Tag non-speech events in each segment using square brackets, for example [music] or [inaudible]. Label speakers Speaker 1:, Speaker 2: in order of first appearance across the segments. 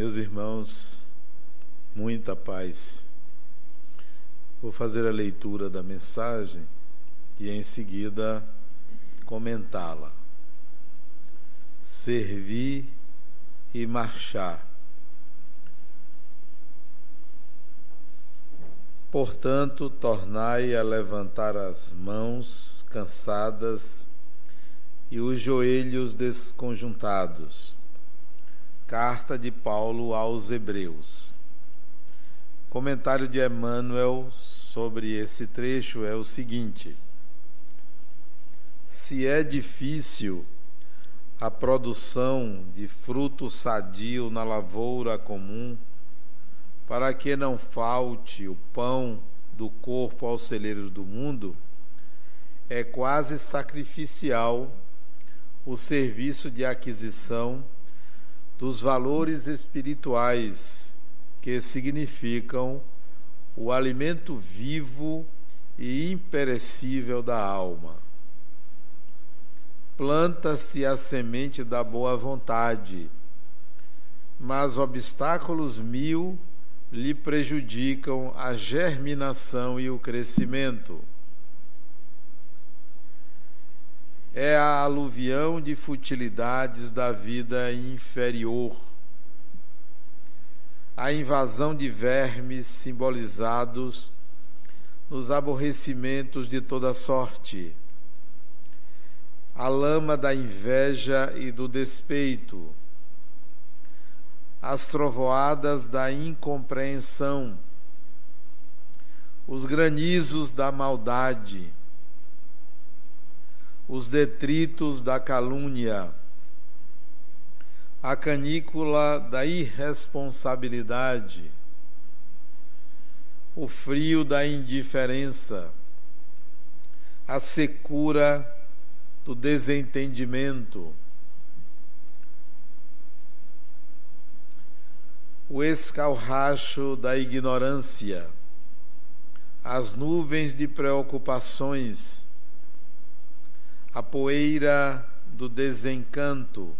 Speaker 1: Meus irmãos, muita paz. Vou fazer a leitura da mensagem e em seguida comentá-la. Servir e marchar. Portanto, tornai a levantar as mãos cansadas e os joelhos desconjuntados Carta de Paulo aos Hebreus. Comentário de Emmanuel sobre esse trecho é o seguinte: Se é difícil a produção de fruto sadio na lavoura comum, para que não falte o pão do corpo aos celeiros do mundo, é quase sacrificial o serviço de aquisição dos valores espirituais que significam o alimento vivo e imperecível da alma. Planta-se a semente da boa vontade, mas obstáculos mil lhe prejudicam a germinação e o crescimento. É a aluvião de futilidades da vida inferior, a invasão de vermes simbolizados nos aborrecimentos de toda sorte, a lama da inveja e do despeito, as trovoadas da incompreensão, os granizos da maldade, os detritos da calúnia, a canícula da irresponsabilidade, o frio da indiferença, a secura do desentendimento, o escalracho da ignorância, as nuvens de preocupações, a poeira do desencanto,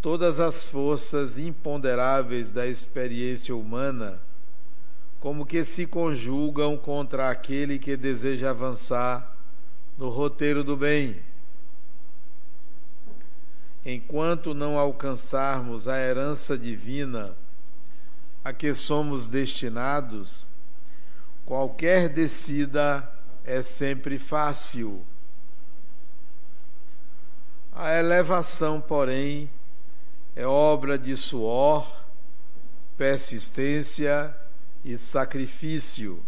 Speaker 1: todas as forças imponderáveis da experiência humana, como que se conjugam contra aquele que deseja avançar no roteiro do bem. Enquanto não alcançarmos a herança divina a que somos destinados, qualquer descida é sempre fácil. A elevação, porém, é obra de suor, persistência e sacrifício.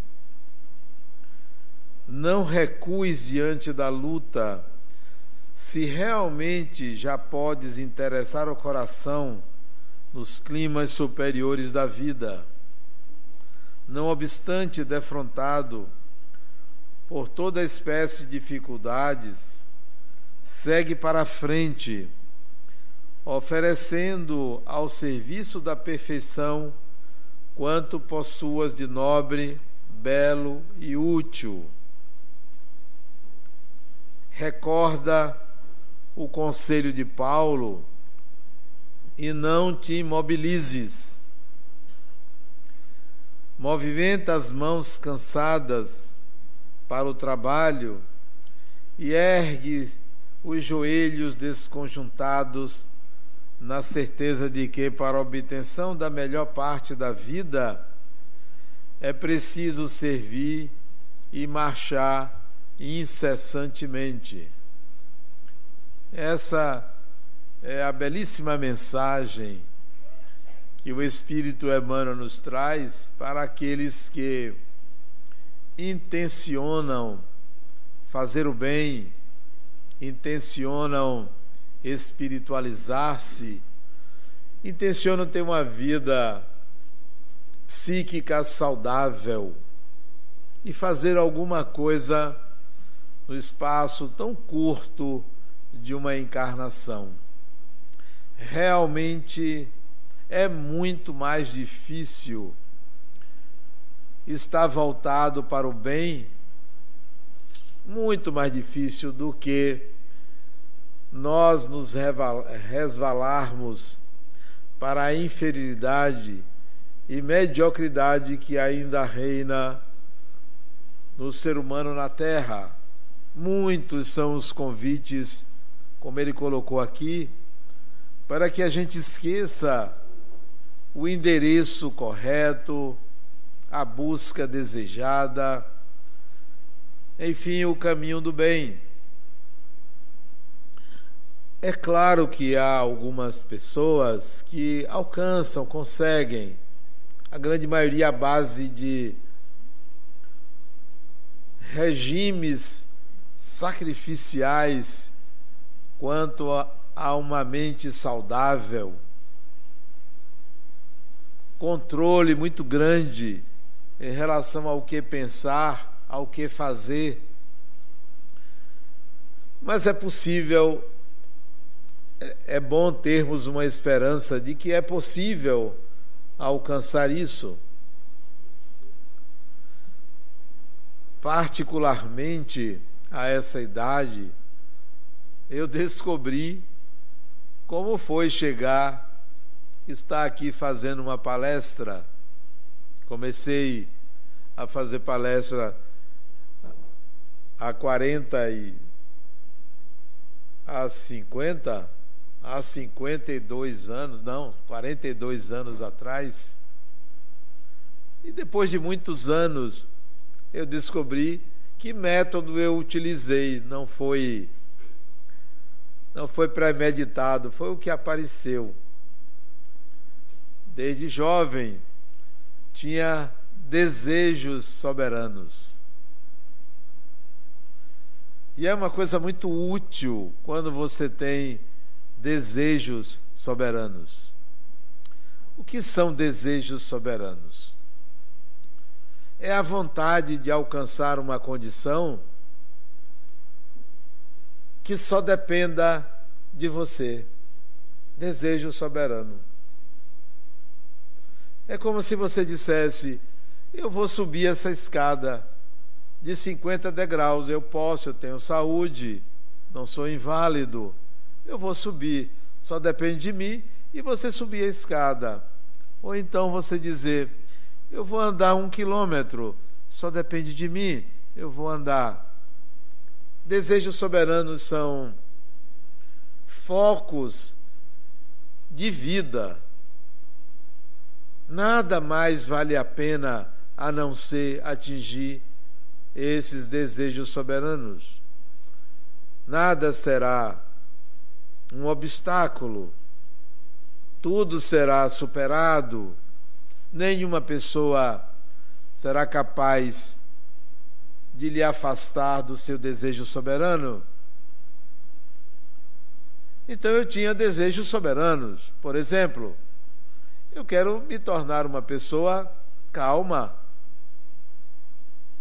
Speaker 1: Não recues diante da luta, se realmente já podes interessar o coração nos climas superiores da vida. Não obstante defrontado, por toda espécie de dificuldades, segue para frente, oferecendo ao serviço da perfeição quanto possuas de nobre, belo e útil. Recorda o conselho de Paulo e não te imobilizes. Movimenta as mãos cansadas para o trabalho e ergue os joelhos desconjuntados na certeza de que, para a obtenção da melhor parte da vida, é preciso servir e marchar incessantemente. Essa é a belíssima mensagem que o Espírito Emmanuel nos traz para aqueles que intencionam fazer o bem, intencionam espiritualizar-se, intencionam ter uma vida psíquica saudável e fazer alguma coisa no espaço tão curto de uma encarnação. Realmente é muito mais difícil está voltado para o bem, muito mais difícil do que nós nos resvalarmos para a inferioridade e mediocridade que ainda reina no ser humano na terra. Muitos são os convites, como ele colocou aqui, para que a gente esqueça o endereço correto, a busca desejada, enfim, o caminho do bem. É claro que há algumas pessoas que alcançam, conseguem, a grande maioria à base de regimes sacrificiais quanto a uma mente saudável, controle muito grande em relação ao que pensar, ao que fazer. Mas é possível é bom termos uma esperança de que é possível alcançar isso. Particularmente a essa idade, eu descobri como foi chegar, estar aqui fazendo uma palestra. Comecei a fazer palestra há 40 e há 50 há 52 anos, não, 42 anos atrás. E depois de muitos anos, eu descobri que método eu utilizei, não foi não foi premeditado, foi o que apareceu. Desde jovem tinha desejos soberanos. E é uma coisa muito útil quando você tem desejos soberanos. O que são desejos soberanos? É a vontade de alcançar uma condição que só dependa de você. Desejo soberano. É como se você dissesse: Eu vou subir essa escada de 50 degraus, eu posso, eu tenho saúde, não sou inválido eu vou subir, só depende de mim, e você subir a escada. Ou então você dizer, eu vou andar um quilômetro, só depende de mim, eu vou andar. Desejos soberanos são focos de vida. Nada mais vale a pena a não ser atingir esses desejos soberanos. Nada será um obstáculo. Tudo será superado. Nenhuma pessoa será capaz de lhe afastar do seu desejo soberano. Então eu tinha desejos soberanos. Por exemplo, eu quero me tornar uma pessoa calma.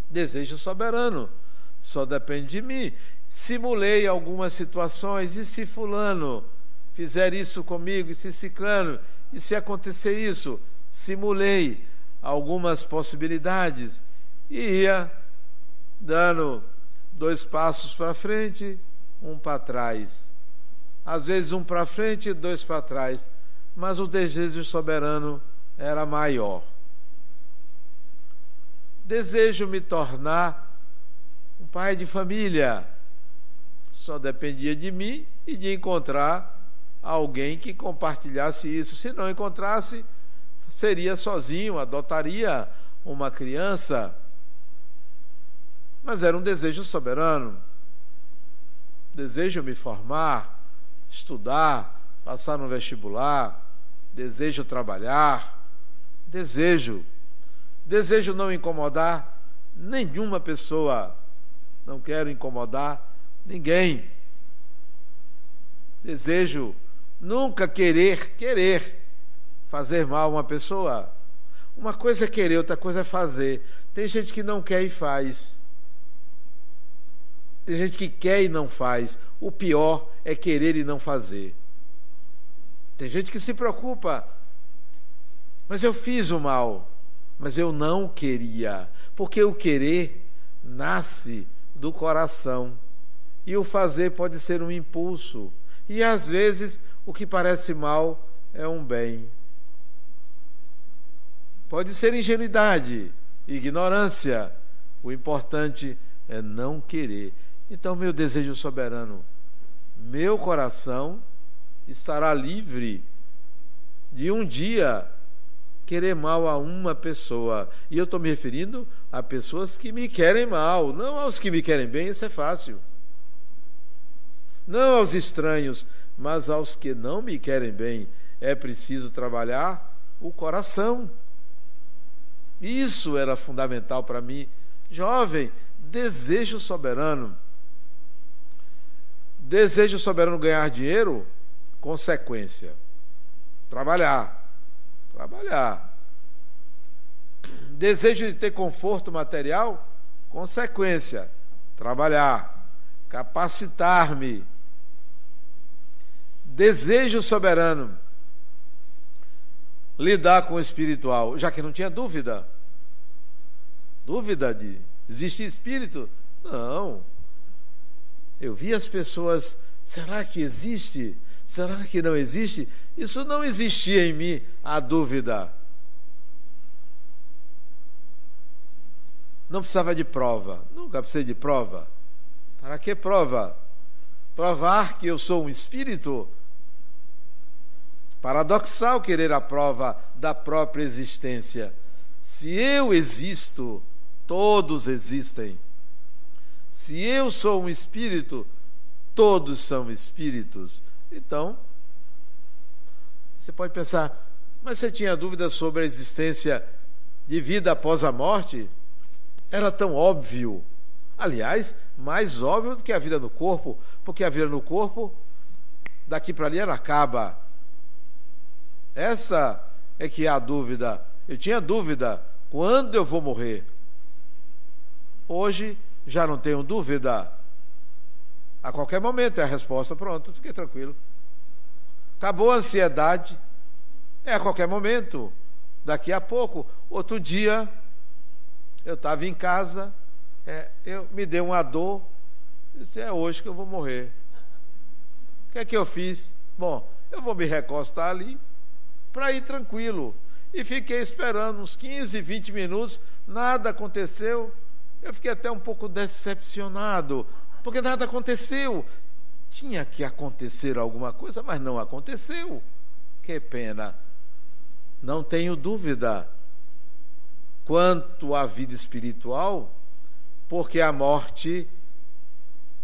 Speaker 1: Desejo soberano. Só depende de mim. Simulei algumas situações, e se fulano fizer isso comigo, e se ciclano, e se acontecer isso, simulei algumas possibilidades. E ia dando dois passos para frente, um para trás. Às vezes um para frente e dois para trás, mas o desejo soberano era maior. Desejo me tornar um pai de família só dependia de mim e de encontrar alguém que compartilhasse isso. Se não encontrasse, seria sozinho, adotaria uma criança. Mas era um desejo soberano. Desejo me formar, estudar, passar no vestibular, desejo trabalhar, desejo. Desejo não incomodar nenhuma pessoa. Não quero incomodar Ninguém. Desejo nunca querer, querer fazer mal a uma pessoa. Uma coisa é querer, outra coisa é fazer. Tem gente que não quer e faz. Tem gente que quer e não faz. O pior é querer e não fazer. Tem gente que se preocupa. Mas eu fiz o mal. Mas eu não queria. Porque o querer nasce do coração. E o fazer pode ser um impulso. E às vezes o que parece mal é um bem. Pode ser ingenuidade, ignorância. O importante é não querer. Então, meu desejo soberano, meu coração estará livre de um dia querer mal a uma pessoa. E eu estou me referindo a pessoas que me querem mal, não aos que me querem bem, isso é fácil. Não aos estranhos, mas aos que não me querem bem. É preciso trabalhar o coração. Isso era fundamental para mim. Jovem, desejo soberano. Desejo soberano ganhar dinheiro? Consequência. Trabalhar trabalhar. Desejo de ter conforto material? Consequência, trabalhar, capacitar-me. Desejo soberano, lidar com o espiritual, já que não tinha dúvida. Dúvida de existe espírito? Não. Eu vi as pessoas, será que existe? Será que não existe? Isso não existia em mim a dúvida. Não precisava de prova. Nunca precisei de prova. Para que prova? Provar que eu sou um espírito? Paradoxal querer a prova da própria existência. Se eu existo, todos existem. Se eu sou um espírito, todos são espíritos. Então, você pode pensar, mas você tinha dúvida sobre a existência de vida após a morte? Era tão óbvio. Aliás, mais óbvio do que a vida no corpo, porque a vida no corpo, daqui para ali, ela acaba. Essa é que é a dúvida. Eu tinha dúvida: quando eu vou morrer? Hoje já não tenho dúvida. A qualquer momento é a resposta, pronto, fiquei tranquilo. Acabou a ansiedade. É a qualquer momento. Daqui a pouco. Outro dia, eu estava em casa, é, eu me deu uma dor. Disse, é hoje que eu vou morrer. O que é que eu fiz? Bom, eu vou me recostar ali para ir tranquilo. E fiquei esperando uns 15, 20 minutos, nada aconteceu. Eu fiquei até um pouco decepcionado, porque nada aconteceu. Tinha que acontecer alguma coisa, mas não aconteceu. Que pena. Não tenho dúvida quanto à vida espiritual, porque a morte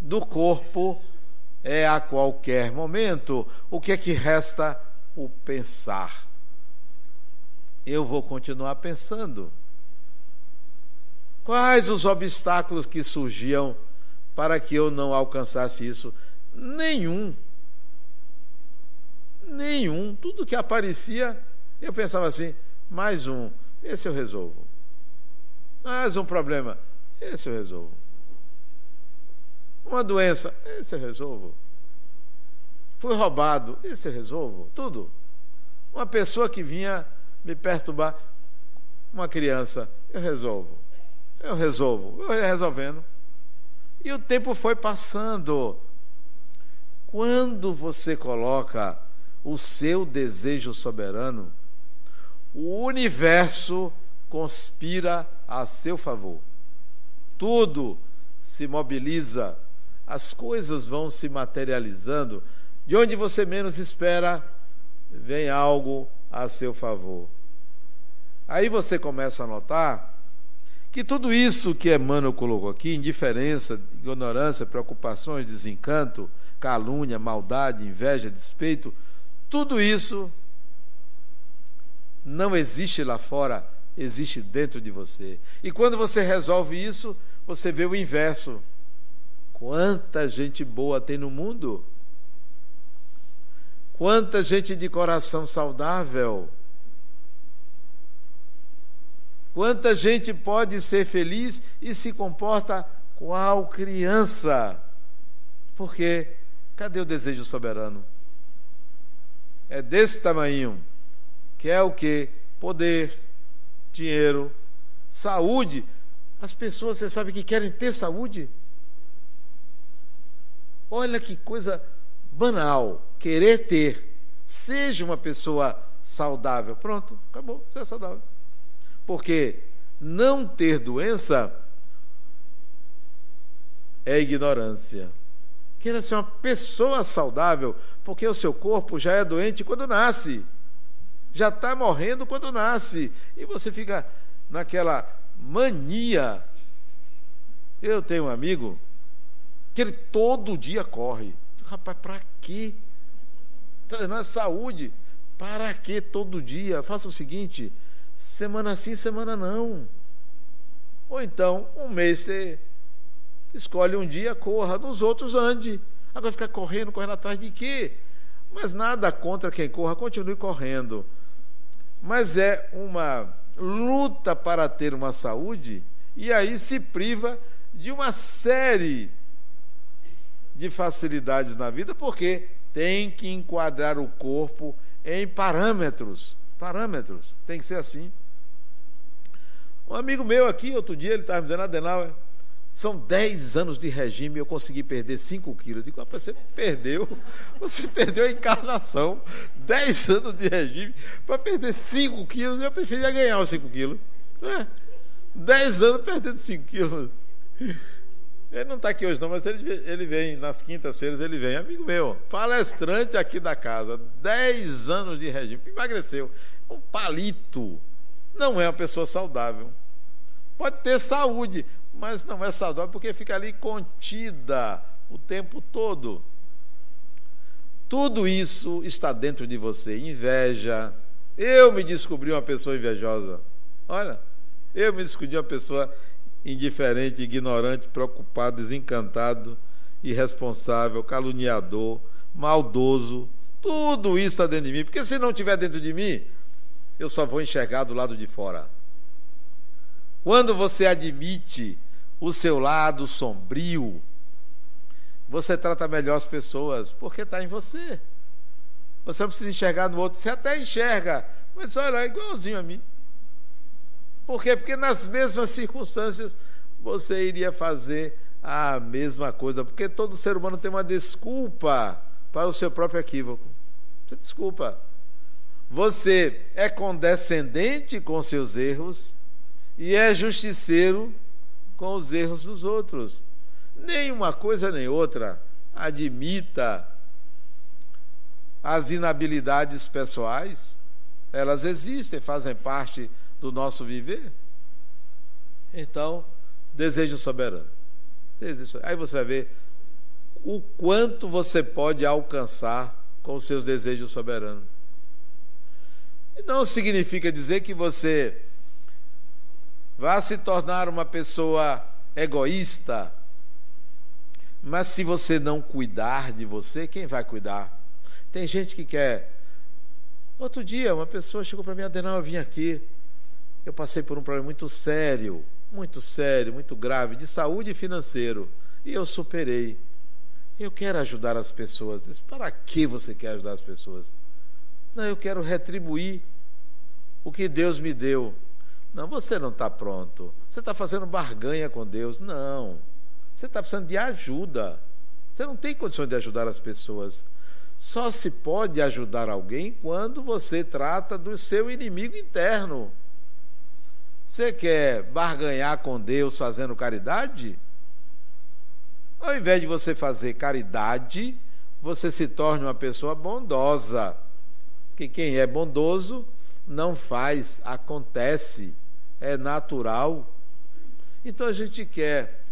Speaker 1: do corpo é a qualquer momento. O que é que resta? O pensar. Eu vou continuar pensando. Quais os obstáculos que surgiam para que eu não alcançasse isso? Nenhum. Nenhum. Tudo que aparecia, eu pensava assim: mais um, esse eu resolvo. Mais um problema, esse eu resolvo. Uma doença, esse eu resolvo. Fui roubado, esse eu resolvo. Tudo. Uma pessoa que vinha me perturbar, uma criança, eu resolvo. Eu resolvo. Eu ia resolvendo. E o tempo foi passando. Quando você coloca o seu desejo soberano, o universo conspira a seu favor. Tudo se mobiliza, as coisas vão se materializando. De onde você menos espera, vem algo a seu favor. Aí você começa a notar que tudo isso que Emmanuel colocou aqui, indiferença, ignorância, preocupações, desencanto, calúnia, maldade, inveja, despeito, tudo isso não existe lá fora, existe dentro de você. E quando você resolve isso, você vê o inverso. Quanta gente boa tem no mundo? Quanta gente de coração saudável? Quanta gente pode ser feliz e se comporta qual criança? Porque Cadê o desejo soberano? É desse tamanho. Que é o que? Poder, dinheiro, saúde. As pessoas, você sabe que querem ter saúde? Olha que coisa banal. Querer ter. Seja uma pessoa saudável. Pronto, acabou. Você é saudável. Porque não ter doença é ignorância. Queira ser uma pessoa saudável, porque o seu corpo já é doente quando nasce, já está morrendo quando nasce, e você fica naquela mania. Eu tenho um amigo que ele todo dia corre. Rapaz, para quê? Na saúde, para que todo dia? Faça o seguinte: semana sim, semana não. Ou então, um mês você escolhe um dia, corra, nos outros ande. Agora ficar correndo, correndo atrás de quê? Mas nada contra quem corra, continue correndo. Mas é uma luta para ter uma saúde e aí se priva de uma série de facilidades na vida, porque tem que enquadrar o corpo em parâmetros. Parâmetros, tem que ser assim. Um amigo meu aqui, outro dia, ele estava me dizendo, Adenauer, são 10 anos de regime e eu consegui perder 5 quilos. Eu digo, rapaz, você perdeu, [laughs] você perdeu a encarnação. 10 anos de regime para perder 5 quilos, eu preferia ganhar os 5 quilos. É. 10 anos perdendo 5 quilos. Ele não está aqui hoje, não, mas ele, ele vem nas quintas-feiras, ele vem, amigo meu, palestrante aqui da casa, 10 anos de regime, emagreceu. Um palito. Não é uma pessoa saudável. Pode ter saúde, mas não é saudável porque fica ali contida o tempo todo. Tudo isso está dentro de você. Inveja. Eu me descobri uma pessoa invejosa. Olha, eu me descobri uma pessoa indiferente, ignorante, preocupado, desencantado, irresponsável, caluniador, maldoso. Tudo isso está dentro de mim, porque se não estiver dentro de mim, eu só vou enxergar do lado de fora. Quando você admite o seu lado sombrio, você trata melhor as pessoas, porque está em você. Você não precisa enxergar no outro, você até enxerga, mas olha, é igualzinho a mim. Por quê? Porque nas mesmas circunstâncias você iria fazer a mesma coisa. Porque todo ser humano tem uma desculpa para o seu próprio equívoco. Você desculpa. Você é condescendente com seus erros e é justiceiro com os erros dos outros. Nem uma coisa nem outra. Admita as inabilidades pessoais. Elas existem, fazem parte do nosso viver? Então, desejo soberano. Desejo. Aí você vai ver o quanto você pode alcançar com os seus desejos soberanos. E não significa dizer que você vá se tornar uma pessoa egoísta, mas se você não cuidar de você, quem vai cuidar? Tem gente que quer. Outro dia, uma pessoa chegou para mim, Adenal, eu vim aqui eu passei por um problema muito sério, muito sério, muito grave, de saúde e financeiro, e eu superei. Eu quero ajudar as pessoas. Disse, para que você quer ajudar as pessoas? Não, eu quero retribuir o que Deus me deu. Não, você não está pronto. Você está fazendo barganha com Deus. Não. Você está precisando de ajuda. Você não tem condições de ajudar as pessoas. Só se pode ajudar alguém quando você trata do seu inimigo interno. Você quer barganhar com Deus fazendo caridade? Ao invés de você fazer caridade, você se torne uma pessoa bondosa. Que quem é bondoso não faz, acontece, é natural. Então a gente quer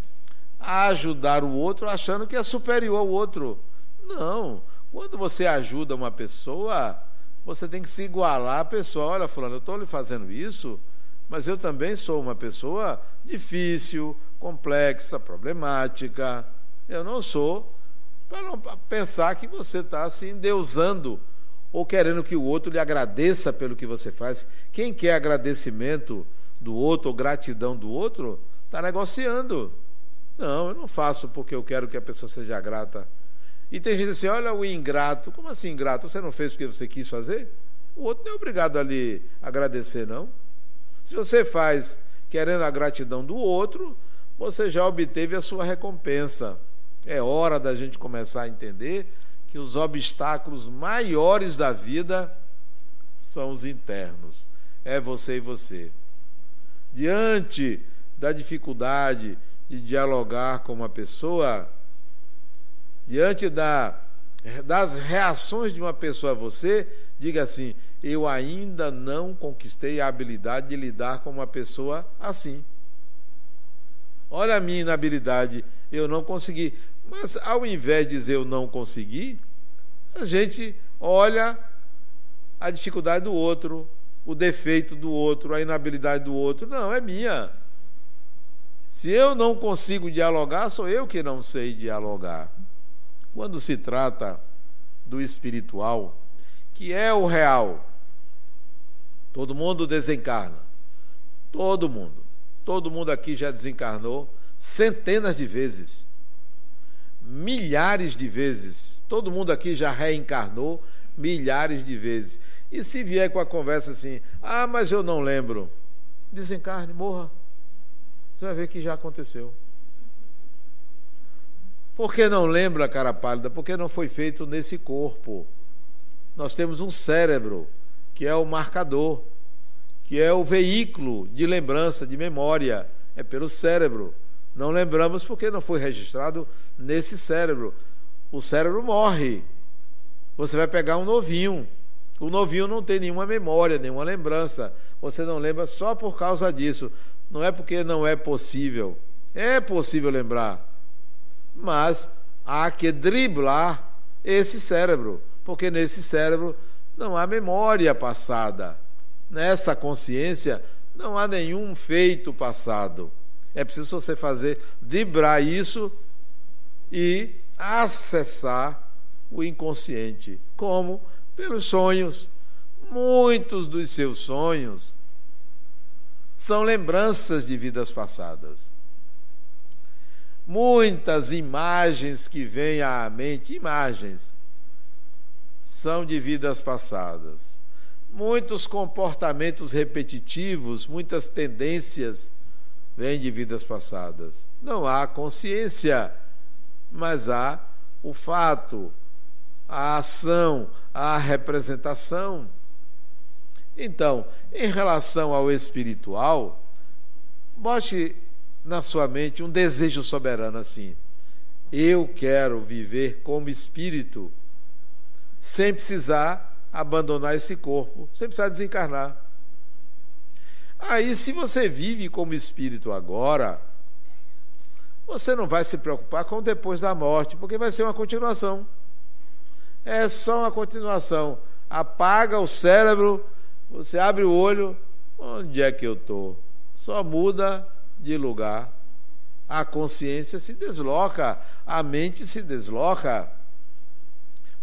Speaker 1: ajudar o outro achando que é superior ao outro. Não. Quando você ajuda uma pessoa, você tem que se igualar à pessoa. Olha, fulano, eu estou lhe fazendo isso mas eu também sou uma pessoa difícil, complexa, problemática. Eu não sou para não pensar que você está se assim, endeusando ou querendo que o outro lhe agradeça pelo que você faz. Quem quer agradecimento do outro ou gratidão do outro, está negociando. Não, eu não faço porque eu quero que a pessoa seja grata. E tem gente assim, olha o ingrato. Como assim ingrato? Você não fez porque você quis fazer? O outro não é obrigado a lhe agradecer, não. Se você faz querendo a gratidão do outro, você já obteve a sua recompensa. É hora da gente começar a entender que os obstáculos maiores da vida são os internos. É você e você. diante da dificuldade de dialogar com uma pessoa, diante da, das reações de uma pessoa a você, diga assim: eu ainda não conquistei a habilidade de lidar com uma pessoa assim. Olha a minha inabilidade, eu não consegui. Mas ao invés de dizer eu não consegui, a gente olha a dificuldade do outro, o defeito do outro, a inabilidade do outro. Não, é minha. Se eu não consigo dialogar, sou eu que não sei dialogar. Quando se trata do espiritual, que é o real, todo mundo desencarna. Todo mundo. Todo mundo aqui já desencarnou centenas de vezes. Milhares de vezes. Todo mundo aqui já reencarnou milhares de vezes. E se vier com a conversa assim, ah, mas eu não lembro, desencarne, morra. Você vai ver que já aconteceu. Por que não lembra, cara pálida? Porque não foi feito nesse corpo. Nós temos um cérebro, que é o marcador, que é o veículo de lembrança, de memória. É pelo cérebro. Não lembramos porque não foi registrado nesse cérebro. O cérebro morre. Você vai pegar um novinho, o novinho não tem nenhuma memória, nenhuma lembrança. Você não lembra só por causa disso. Não é porque não é possível. É possível lembrar. Mas há que driblar esse cérebro. Porque nesse cérebro não há memória passada. Nessa consciência não há nenhum feito passado. É preciso você fazer, driblar isso e acessar o inconsciente. Como? pelos sonhos. Muitos dos seus sonhos são lembranças de vidas passadas. Muitas imagens que vêm à mente, imagens, são de vidas passadas. Muitos comportamentos repetitivos, muitas tendências vêm de vidas passadas. Não há consciência, mas há o fato, a ação, a representação. Então, em relação ao espiritual, bote na sua mente um desejo soberano assim. Eu quero viver como espírito, sem precisar abandonar esse corpo, sem precisar desencarnar. Aí, se você vive como espírito agora, você não vai se preocupar com depois da morte, porque vai ser uma continuação é só uma continuação. Apaga o cérebro, você abre o olho, onde é que eu estou? Só muda de lugar. A consciência se desloca, a mente se desloca.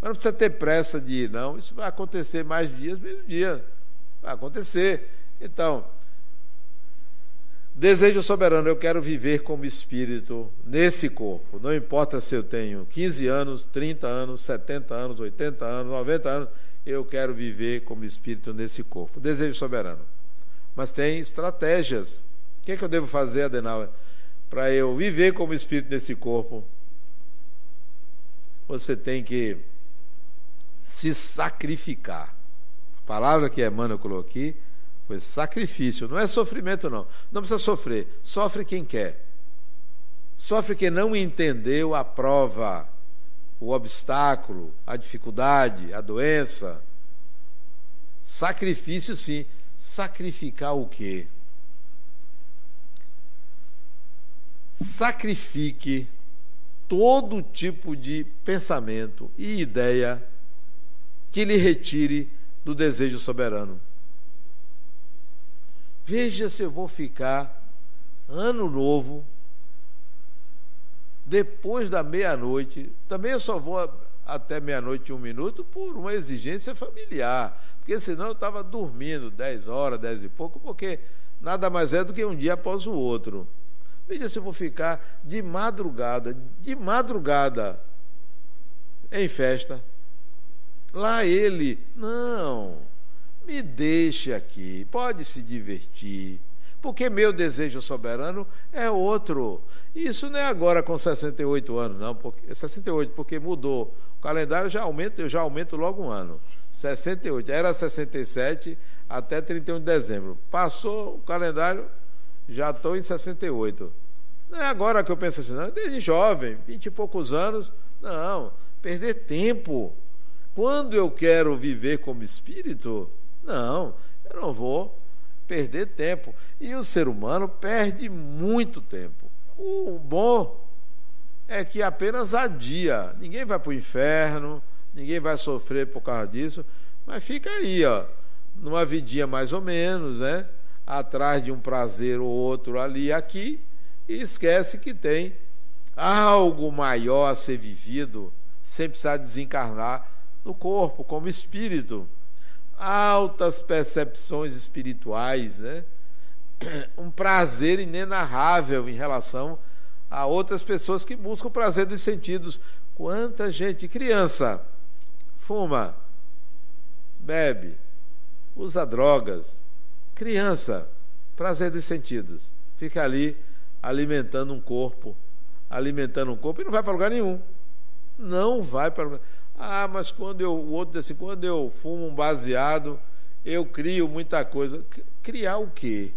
Speaker 1: Mas não precisa ter pressa de ir, não. Isso vai acontecer mais dias, menos dia. Vai acontecer. Então, Desejo soberano, eu quero viver como espírito nesse corpo. Não importa se eu tenho 15 anos, 30 anos, 70 anos, 80 anos, 90 anos, eu quero viver como espírito nesse corpo. Desejo soberano. Mas tem estratégias. O que, é que eu devo fazer, Adenauer, para eu viver como espírito nesse corpo? Você tem que se sacrificar. A palavra que Emmanuel colocou aqui foi sacrifício, não é sofrimento, não. Não precisa sofrer. Sofre quem quer. Sofre quem não entendeu a prova, o obstáculo, a dificuldade, a doença. Sacrifício, sim. Sacrificar o quê? Sacrifique todo tipo de pensamento e ideia que lhe retire do desejo soberano. Veja se eu vou ficar ano novo, depois da meia-noite. Também eu só vou até meia-noite um minuto por uma exigência familiar. Porque senão eu estava dormindo 10 horas, 10 e pouco, porque nada mais é do que um dia após o outro. Veja se eu vou ficar de madrugada, de madrugada, em festa. Lá ele, não me deixe aqui, pode se divertir, porque meu desejo soberano é outro. Isso não é agora com 68 anos, não, porque 68, porque mudou. O calendário já aumenta, eu já aumento logo um ano. 68, era 67 até 31 de dezembro. Passou o calendário, já estou em 68. Não é agora que eu penso assim, não, desde jovem, vinte e poucos anos. Não, perder tempo. Quando eu quero viver como espírito, não, eu não vou perder tempo. E o ser humano perde muito tempo. O bom é que apenas adia. Ninguém vai para o inferno, ninguém vai sofrer por causa disso, mas fica aí, ó, numa vidinha mais ou menos, né? Atrás de um prazer ou outro ali aqui, e esquece que tem algo maior a ser vivido sem precisar desencarnar no corpo, como espírito. Altas percepções espirituais, né? um prazer inenarrável em relação a outras pessoas que buscam o prazer dos sentidos. Quanta gente, criança, fuma, bebe, usa drogas. Criança, prazer dos sentidos. Fica ali alimentando um corpo, alimentando um corpo e não vai para lugar nenhum. Não vai para lugar. Ah, mas quando eu, o outro diz assim, quando eu fumo um baseado, eu crio muita coisa. Criar o quê?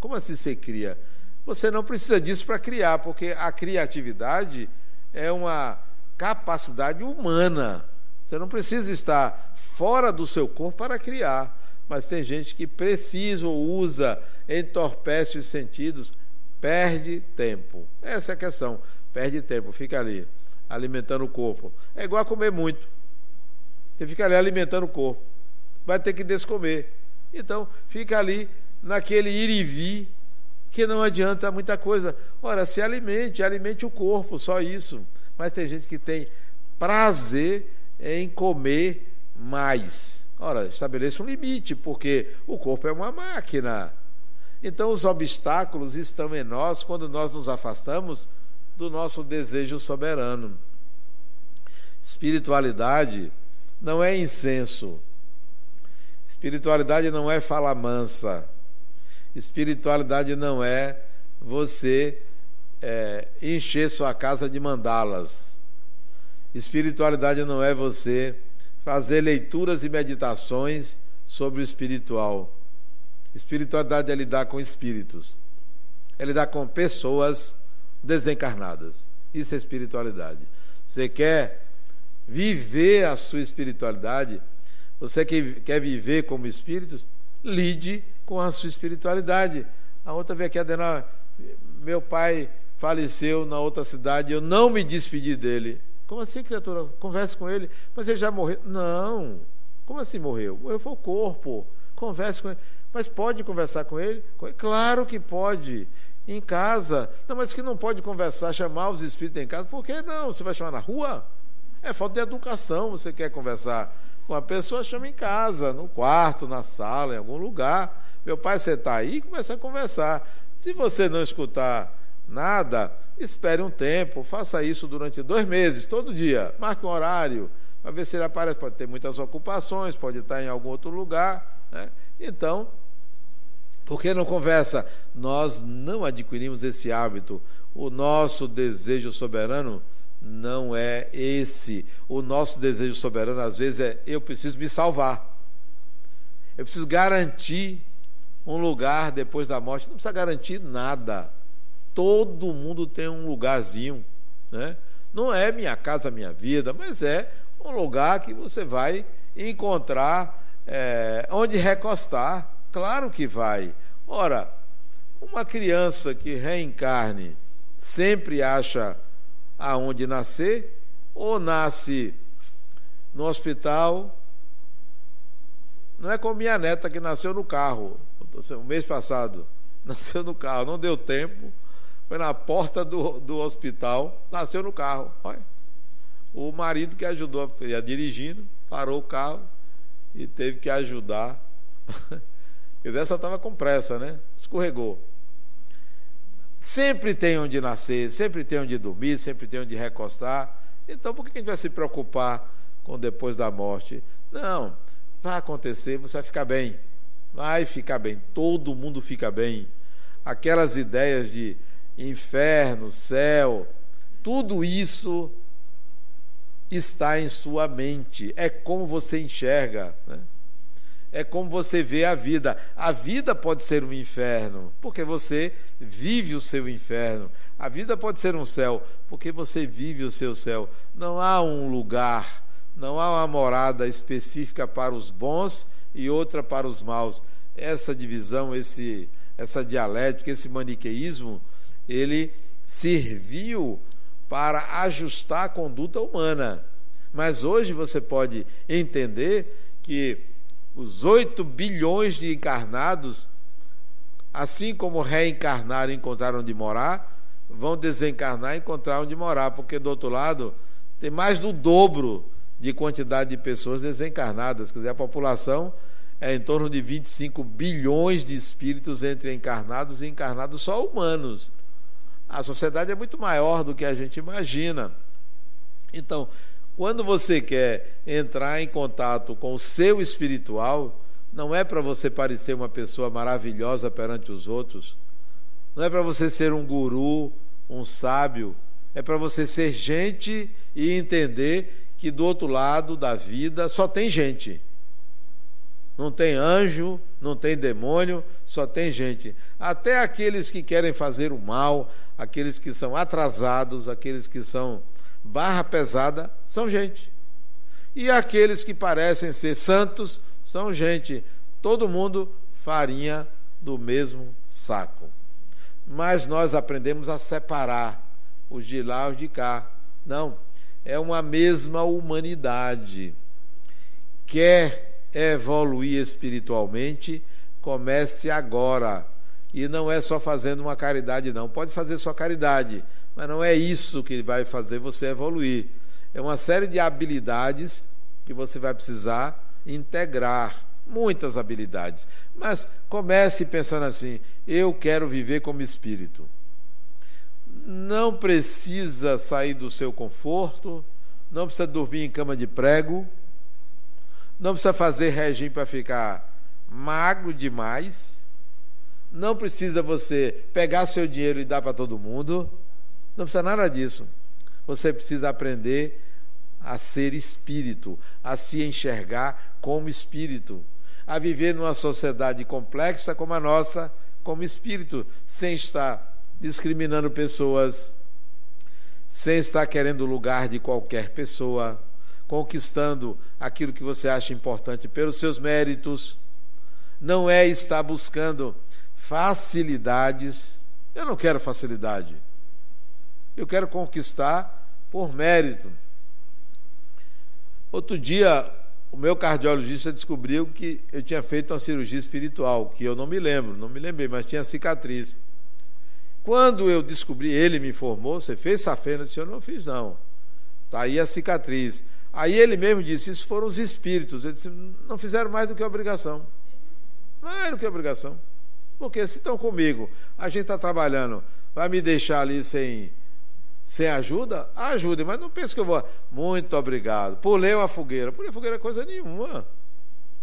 Speaker 1: Como assim você cria? Você não precisa disso para criar, porque a criatividade é uma capacidade humana. Você não precisa estar fora do seu corpo para criar. Mas tem gente que precisa ou usa, entorpece os sentidos, perde tempo. Essa é a questão. Perde tempo, fica ali, alimentando o corpo. É igual a comer muito. Você fica ali alimentando o corpo. Vai ter que descomer. Então, fica ali naquele ir e vir, que não adianta muita coisa. Ora, se alimente, alimente o corpo, só isso. Mas tem gente que tem prazer em comer mais. Ora, estabeleça um limite, porque o corpo é uma máquina. Então, os obstáculos estão em nós quando nós nos afastamos do nosso desejo soberano. Espiritualidade não é incenso. Espiritualidade não é fala mansa. Espiritualidade não é você é, encher sua casa de mandalas. Espiritualidade não é você fazer leituras e meditações sobre o espiritual. Espiritualidade é lidar com espíritos, é lidar com pessoas desencarnadas. Isso é espiritualidade. Você quer viver a sua espiritualidade, você quer viver como espíritos, lide com a sua espiritualidade. A outra vez aqui, Adenal, meu pai faleceu na outra cidade, eu não me despedi dele. Como assim, criatura? Converse com ele. Mas ele já morreu. Não. Como assim morreu? Morreu foi o corpo. Converse com ele. Mas pode conversar com ele? Claro que pode. Em casa. Não, mas que não pode conversar, chamar os espíritos em casa. Por que não? Você vai chamar na rua? É falta de educação. Você quer conversar com a pessoa, chama em casa, no quarto, na sala, em algum lugar. Meu pai, você está aí? Começa a conversar. Se você não escutar nada, espere um tempo, faça isso durante dois meses, todo dia. Marque um horário, para ver se ele aparece. Pode ter muitas ocupações, pode estar em algum outro lugar. Né? Então, por que não conversa? Nós não adquirimos esse hábito. O nosso desejo soberano não é esse. O nosso desejo soberano, às vezes, é: eu preciso me salvar. Eu preciso garantir um lugar depois da morte, não precisa garantir nada. Todo mundo tem um lugarzinho, né? Não é minha casa, minha vida, mas é um lugar que você vai encontrar é, onde recostar. Claro que vai. Ora, uma criança que reencarne sempre acha aonde nascer, ou nasce no hospital. Não é como minha neta que nasceu no carro o mês passado, [laughs] nasceu no carro, não deu tempo, foi na porta do, do hospital, nasceu no carro. Olha. O marido que ajudou, ia dirigindo, parou o carro e teve que ajudar. [laughs] Quer dizer, essa estava com pressa, né? Escorregou. Sempre tem onde nascer, sempre tem onde dormir, sempre tem onde recostar. Então, por que a gente vai se preocupar com depois da morte? Não, vai acontecer, você vai ficar bem vai ficar bem, todo mundo fica bem. Aquelas ideias de inferno, céu, tudo isso está em sua mente, é como você enxerga. Né? É como você vê a vida. A vida pode ser um inferno, porque você vive o seu inferno. A vida pode ser um céu, porque você vive o seu céu. Não há um lugar, não há uma morada específica para os bons e outra para os maus. Essa divisão, esse, essa dialética, esse maniqueísmo, ele serviu para ajustar a conduta humana. Mas hoje você pode entender que os 8 bilhões de encarnados, assim como reencarnaram e encontraram onde morar, vão desencarnar e encontrar onde morar, porque do outro lado tem mais do dobro de quantidade de pessoas desencarnadas. Quer dizer, a população é em torno de 25 bilhões de espíritos entre encarnados e encarnados só humanos. A sociedade é muito maior do que a gente imagina. Então, quando você quer entrar em contato com o seu espiritual, não é para você parecer uma pessoa maravilhosa perante os outros, não é para você ser um guru, um sábio, é para você ser gente e entender que do outro lado da vida só tem gente. Não tem anjo, não tem demônio, só tem gente. Até aqueles que querem fazer o mal, aqueles que são atrasados, aqueles que são barra pesada são gente. E aqueles que parecem ser santos são gente. Todo mundo farinha do mesmo saco. Mas nós aprendemos a separar os de lá e os de cá. Não, é uma mesma humanidade. Quer evoluir espiritualmente, comece agora. E não é só fazendo uma caridade, não. Pode fazer sua caridade, mas não é isso que vai fazer você evoluir. É uma série de habilidades que você vai precisar integrar. Muitas habilidades. Mas comece pensando assim: eu quero viver como espírito. Não precisa sair do seu conforto, não precisa dormir em cama de prego, não precisa fazer regime para ficar magro demais, não precisa você pegar seu dinheiro e dar para todo mundo. Não precisa nada disso. Você precisa aprender a ser espírito, a se enxergar como espírito, a viver numa sociedade complexa como a nossa, como espírito, sem estar discriminando pessoas, sem estar querendo o lugar de qualquer pessoa, conquistando aquilo que você acha importante pelos seus méritos. Não é estar buscando facilidades. Eu não quero facilidade. Eu quero conquistar por mérito. Outro dia, o meu cardiologista descobriu que eu tinha feito uma cirurgia espiritual, que eu não me lembro, não me lembrei, mas tinha cicatriz. Quando eu descobri, ele me informou, você fez safena? Eu disse, eu não fiz não. Está aí a cicatriz. Aí ele mesmo disse, isso foram os espíritos. Ele disse, não fizeram mais do que obrigação. Mais do que obrigação. Porque se estão comigo, a gente está trabalhando, vai me deixar ali sem sem ajuda, ajude, mas não pense que eu vou. Muito obrigado. Pulei uma fogueira. Pulei fogueira é coisa nenhuma.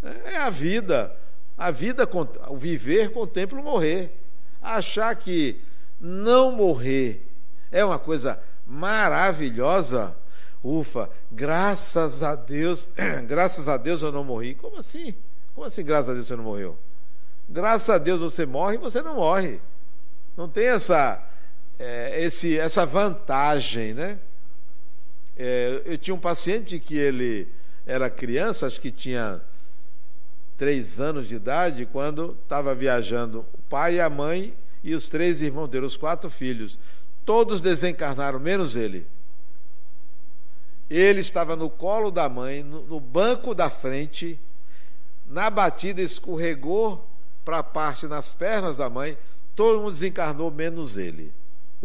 Speaker 1: É, é a vida. A vida, o viver contempla o morrer. Achar que não morrer é uma coisa maravilhosa. Ufa, graças a Deus, [clears throat] graças a Deus eu não morri. Como assim? Como assim, graças a Deus você não morreu? Graças a Deus você morre e você não morre. Não tem essa é, esse, essa vantagem, né? É, eu tinha um paciente que ele era criança, acho que tinha três anos de idade, quando estava viajando o pai e a mãe e os três irmãos dele, os quatro filhos. Todos desencarnaram, menos ele. Ele estava no colo da mãe, no banco da frente, na batida escorregou para a parte nas pernas da mãe, todo mundo desencarnou, menos ele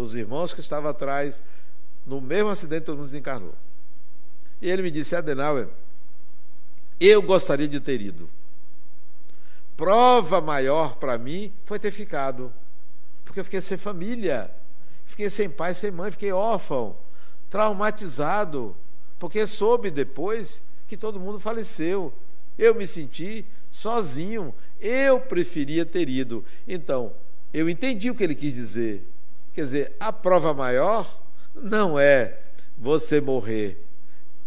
Speaker 1: dos irmãos que estavam atrás, no mesmo acidente, todo mundo desencarnou. E ele me disse, Adenauer, eu gostaria de ter ido. Prova maior para mim foi ter ficado. Porque eu fiquei sem família, fiquei sem pai, sem mãe, fiquei órfão, traumatizado, porque soube depois que todo mundo faleceu. Eu me senti sozinho, eu preferia ter ido. Então, eu entendi o que ele quis dizer. Quer dizer, a prova maior não é você morrer,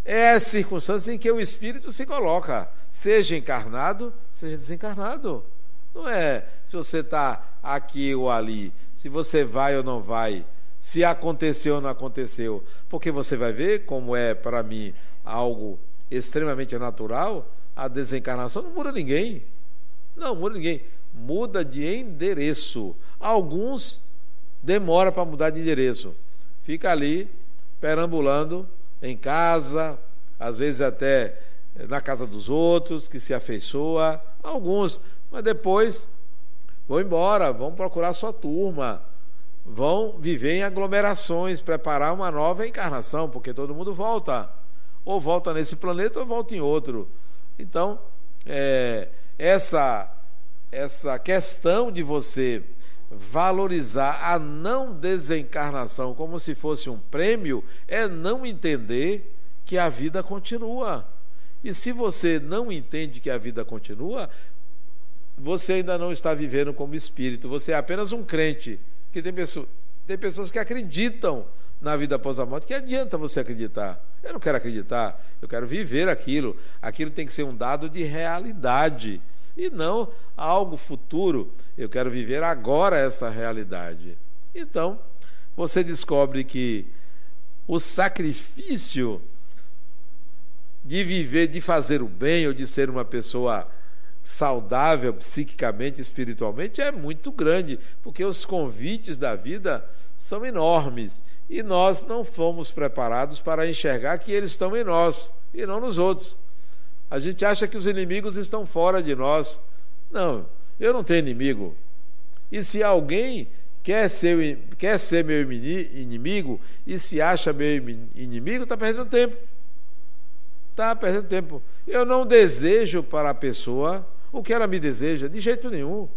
Speaker 1: é a circunstância em que o espírito se coloca. seja encarnado, seja desencarnado. Não é se você está aqui ou ali, se você vai ou não vai, se aconteceu ou não aconteceu. Porque você vai ver como é para mim algo extremamente natural, a desencarnação não muda ninguém. Não muda ninguém. Muda de endereço. Alguns demora para mudar de endereço. Fica ali perambulando em casa, às vezes até na casa dos outros, que se afeiçoa, alguns, mas depois vão embora, vão procurar sua turma, vão viver em aglomerações, preparar uma nova encarnação, porque todo mundo volta, ou volta nesse planeta ou volta em outro. Então, é, essa essa questão de você valorizar a não desencarnação como se fosse um prêmio é não entender que a vida continua. E se você não entende que a vida continua, você ainda não está vivendo como espírito, você é apenas um crente. Que tem, pessoa, tem pessoas que acreditam na vida após a morte. Que adianta você acreditar? Eu não quero acreditar, eu quero viver aquilo. Aquilo tem que ser um dado de realidade e não algo futuro. Eu quero viver agora essa realidade. Então, você descobre que o sacrifício de viver, de fazer o bem ou de ser uma pessoa saudável psiquicamente, espiritualmente é muito grande, porque os convites da vida são enormes e nós não fomos preparados para enxergar que eles estão em nós e não nos outros. A gente acha que os inimigos estão fora de nós. Não, eu não tenho inimigo. E se alguém quer ser, quer ser meu inimigo e se acha meu inimigo, está perdendo tempo. Está perdendo tempo. Eu não desejo para a pessoa o que ela me deseja, de jeito nenhum.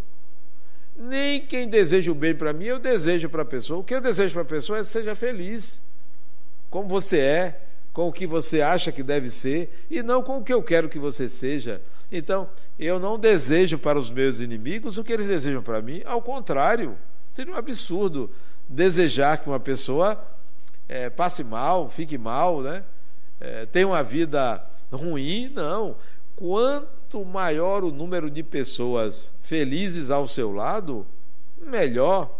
Speaker 1: Nem quem deseja o bem para mim, eu desejo para a pessoa. O que eu desejo para a pessoa é que seja feliz, como você é, com o que você acha que deve ser e não com o que eu quero que você seja. Então, eu não desejo para os meus inimigos o que eles desejam para mim, ao contrário, seria um absurdo desejar que uma pessoa é, passe mal, fique mal, né? É, tenha uma vida ruim, não. Quanto maior o número de pessoas felizes ao seu lado, melhor.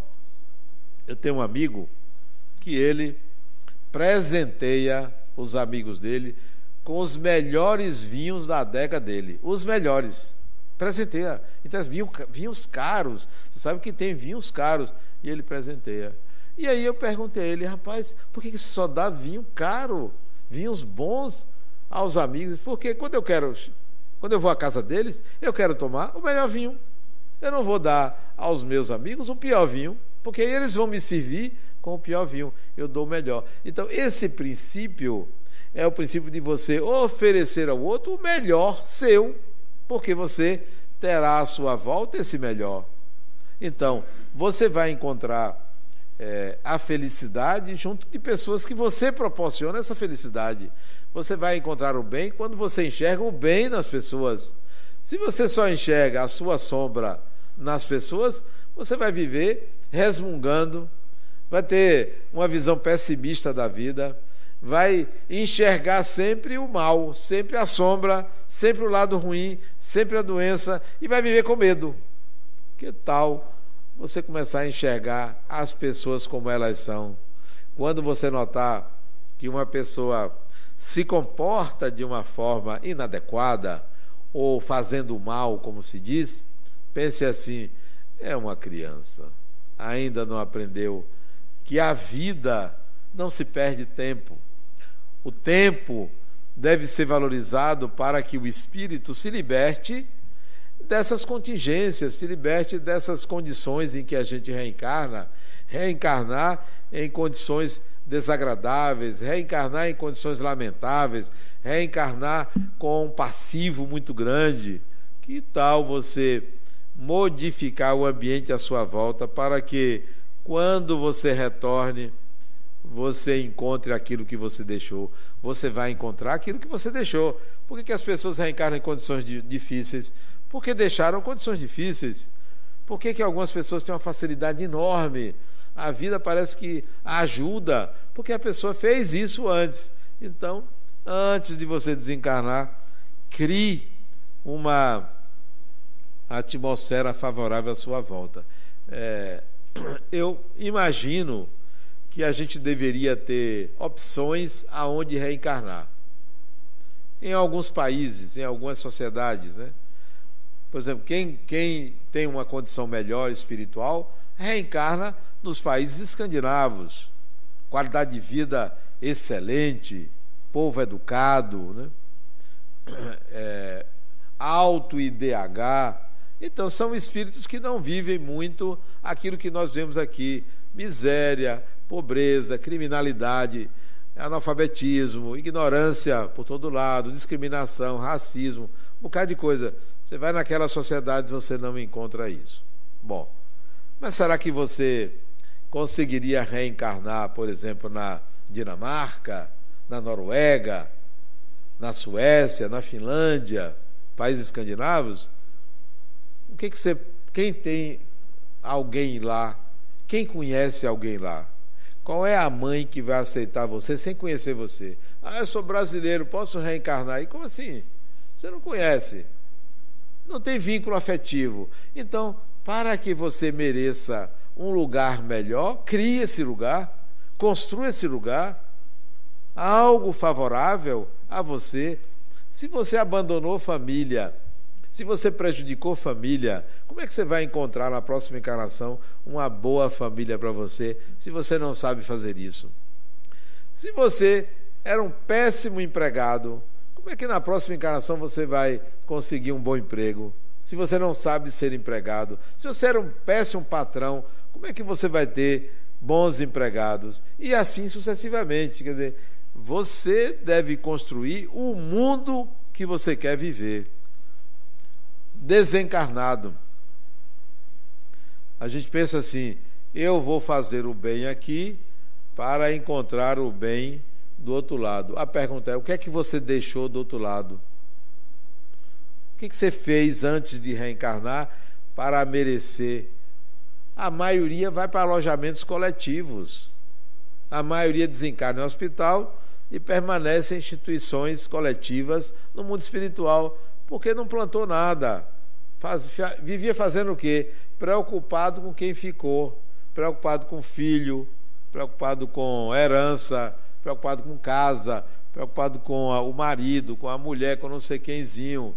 Speaker 1: Eu tenho um amigo que ele presenteia os amigos dele com os melhores vinhos da adega dele. Os melhores. Presenteia. Então, vinhos, vinhos caros. Você sabe que tem vinhos caros. E ele presenteia. E aí eu perguntei a ele, rapaz, por que, que só dá vinho caro? Vinhos bons aos amigos? Porque quando eu quero, quando eu vou à casa deles, eu quero tomar o melhor vinho. Eu não vou dar aos meus amigos o pior vinho, porque eles vão me servir com o pior vinho, eu dou o melhor. Então, esse princípio é o princípio de você oferecer ao outro o melhor seu, porque você terá à sua volta esse melhor. Então, você vai encontrar é, a felicidade junto de pessoas que você proporciona essa felicidade. Você vai encontrar o bem quando você enxerga o bem nas pessoas. Se você só enxerga a sua sombra nas pessoas, você vai viver resmungando, vai ter uma visão pessimista da vida, vai enxergar sempre o mal, sempre a sombra, sempre o lado ruim, sempre a doença e vai viver com medo. Que tal você começar a enxergar as pessoas como elas são? Quando você notar que uma pessoa se comporta de uma forma inadequada ou fazendo mal, como se diz, pense assim: é uma criança, ainda não aprendeu que a vida não se perde tempo. O tempo deve ser valorizado para que o espírito se liberte dessas contingências, se liberte dessas condições em que a gente reencarna, reencarnar em condições desagradáveis, reencarnar em condições lamentáveis, reencarnar com um passivo muito grande. Que tal você modificar o ambiente à sua volta para que quando você retorne, você encontre aquilo que você deixou. Você vai encontrar aquilo que você deixou. Por que, que as pessoas reencarnam em condições de, difíceis? Porque deixaram condições difíceis. Por que, que algumas pessoas têm uma facilidade enorme? A vida parece que ajuda, porque a pessoa fez isso antes. Então, antes de você desencarnar, crie uma atmosfera favorável à sua volta. É, eu imagino que a gente deveria ter opções aonde reencarnar. Em alguns países, em algumas sociedades, né? Por exemplo, quem, quem tem uma condição melhor espiritual reencarna nos países escandinavos. Qualidade de vida excelente, povo educado, né? [coughs] É, alto IDH. Então, são espíritos que não vivem muito aquilo que nós vemos aqui: miséria, pobreza, criminalidade, analfabetismo, ignorância por todo lado, discriminação, racismo, um bocado de coisa. Você vai naquelas sociedades você não encontra isso. Bom, mas será que você conseguiria reencarnar, por exemplo, na Dinamarca, na Noruega, na Suécia, na Finlândia, países escandinavos? O que, que você. Quem tem alguém lá? Quem conhece alguém lá? Qual é a mãe que vai aceitar você sem conhecer você? Ah, eu sou brasileiro, posso reencarnar? E como assim? Você não conhece. Não tem vínculo afetivo. Então, para que você mereça um lugar melhor, crie esse lugar, construa esse lugar, algo favorável a você. Se você abandonou família, se você prejudicou família, como é que você vai encontrar na próxima encarnação uma boa família para você, se você não sabe fazer isso? Se você era um péssimo empregado, como é que na próxima encarnação você vai conseguir um bom emprego? Se você não sabe ser empregado, se você era um péssimo patrão, como é que você vai ter bons empregados? E assim sucessivamente. Quer dizer, você deve construir o mundo que você quer viver desencarnado. A gente pensa assim: eu vou fazer o bem aqui para encontrar o bem do outro lado. A pergunta é: o que é que você deixou do outro lado? O que, é que você fez antes de reencarnar para merecer? A maioria vai para alojamentos coletivos. A maioria desencarna no hospital e permanece em instituições coletivas no mundo espiritual porque não plantou nada. Faz, vivia fazendo o quê? Preocupado com quem ficou, preocupado com filho, preocupado com herança, preocupado com casa, preocupado com a, o marido, com a mulher, com não sei quemzinho,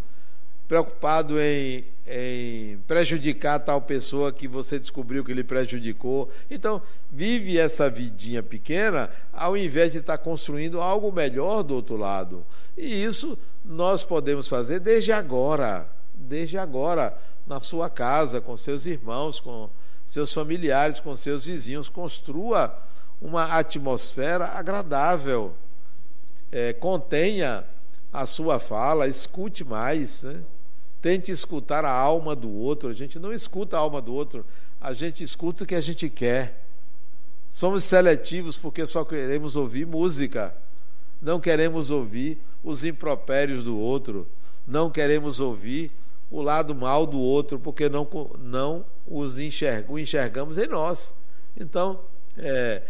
Speaker 1: preocupado em, em prejudicar tal pessoa que você descobriu que ele prejudicou. Então, vive essa vidinha pequena ao invés de estar construindo algo melhor do outro lado. E isso nós podemos fazer desde agora, desde agora, na sua casa, com seus irmãos, com seus familiares, com seus vizinhos. Construa uma atmosfera agradável. É, contenha a sua fala, escute mais, né? tente escutar a alma do outro. A gente não escuta a alma do outro, a gente escuta o que a gente quer. Somos seletivos porque só queremos ouvir música, não queremos ouvir os impropérios do outro, não queremos ouvir o lado mal do outro, porque não, não os enxerg, o enxergamos em nós. Então, é,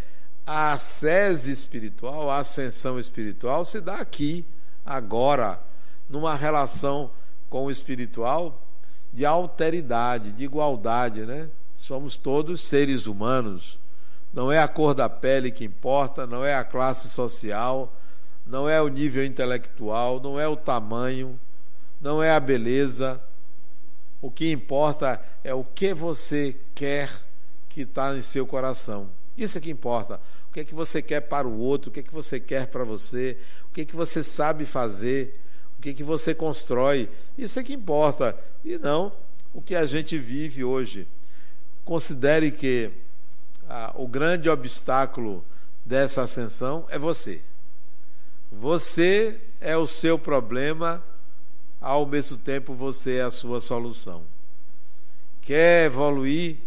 Speaker 1: a ascese espiritual, a ascensão espiritual se dá aqui, agora, numa relação com o espiritual de alteridade, de igualdade, né? Somos todos seres humanos. Não é a cor da pele que importa, não é a classe social, não é o nível intelectual, não é o tamanho, não é a beleza. O que importa é o que você quer que está em seu coração. Isso é que importa. O que é que você quer para o outro, o que é que você quer para você, o que é que você sabe fazer, o que é que você constrói. Isso é que importa. E não o que a gente vive hoje. Considere que ah, o grande obstáculo dessa ascensão é você. Você é o seu problema, ao mesmo tempo você é a sua solução. Quer evoluir?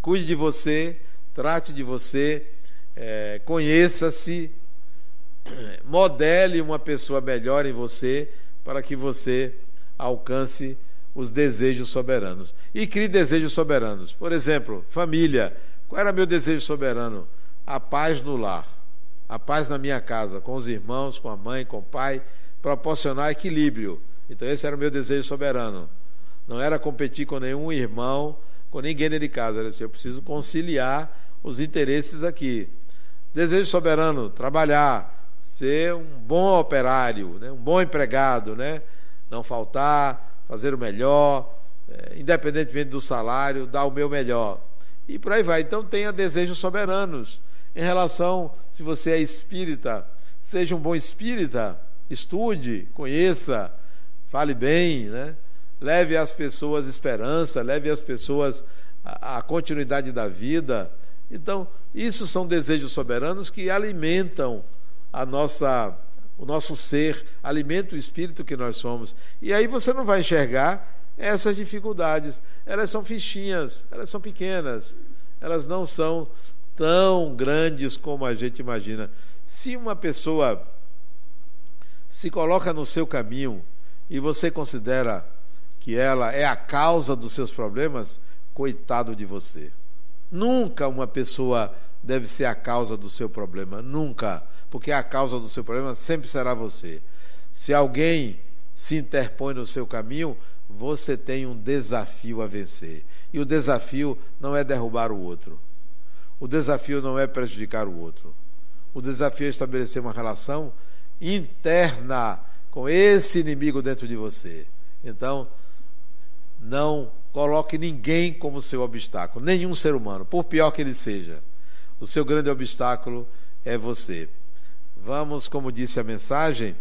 Speaker 1: Cuide de você, trate de você, é, conheça-se, [clears throat] modele uma pessoa melhor em você para que você alcance os desejos soberanos. E crie desejos soberanos. Por exemplo, família. Qual era meu desejo soberano? A paz no lar a paz na minha casa, com os irmãos, com a mãe, com o pai, proporcionar equilíbrio Então esse era o meu desejo soberano. Não era competir com nenhum irmão, com ninguém dentro de casa. Era assim, eu preciso conciliar os interesses aqui. Desejo soberano, trabalhar, ser um bom operário, né? um bom empregado, né? não faltar, fazer o melhor, é, independentemente do salário, dar o meu melhor. E por aí vai. Então tenha desejos soberanos. Em relação, se você é espírita, seja um bom espírita, estude, conheça, fale bem, né? leve às pessoas esperança, leve às pessoas a, a continuidade da vida. Então, isso são desejos soberanos que alimentam a nossa o nosso ser, alimenta o espírito que nós somos. E aí você não vai enxergar essas dificuldades. Elas são fichinhas, elas são pequenas, elas não são tão grandes como a gente imagina. Se uma pessoa se coloca no seu caminho e você considera que ela é a causa dos seus problemas, coitado de você. Nunca uma pessoa deve ser a causa do seu problema, nunca, porque a causa do seu problema sempre será você. Se alguém se interpõe no seu caminho, você tem um desafio a vencer. E o desafio não é derrubar o outro. O desafio não é prejudicar o outro. O desafio é estabelecer uma relação interna com esse inimigo dentro de você. Então, não coloque ninguém como seu obstáculo, nenhum ser humano, por pior que ele seja. O seu grande obstáculo é você. Vamos, como disse a mensagem,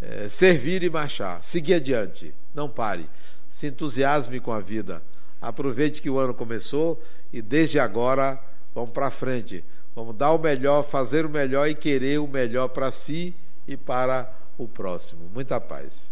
Speaker 1: é, servir e marchar, seguir adiante, não pare, se entusiasme com a vida, aproveite que o ano começou e desde agora vamos para frente, vamos dar o melhor, fazer o melhor e querer o melhor para si e para o próximo. Muita paz.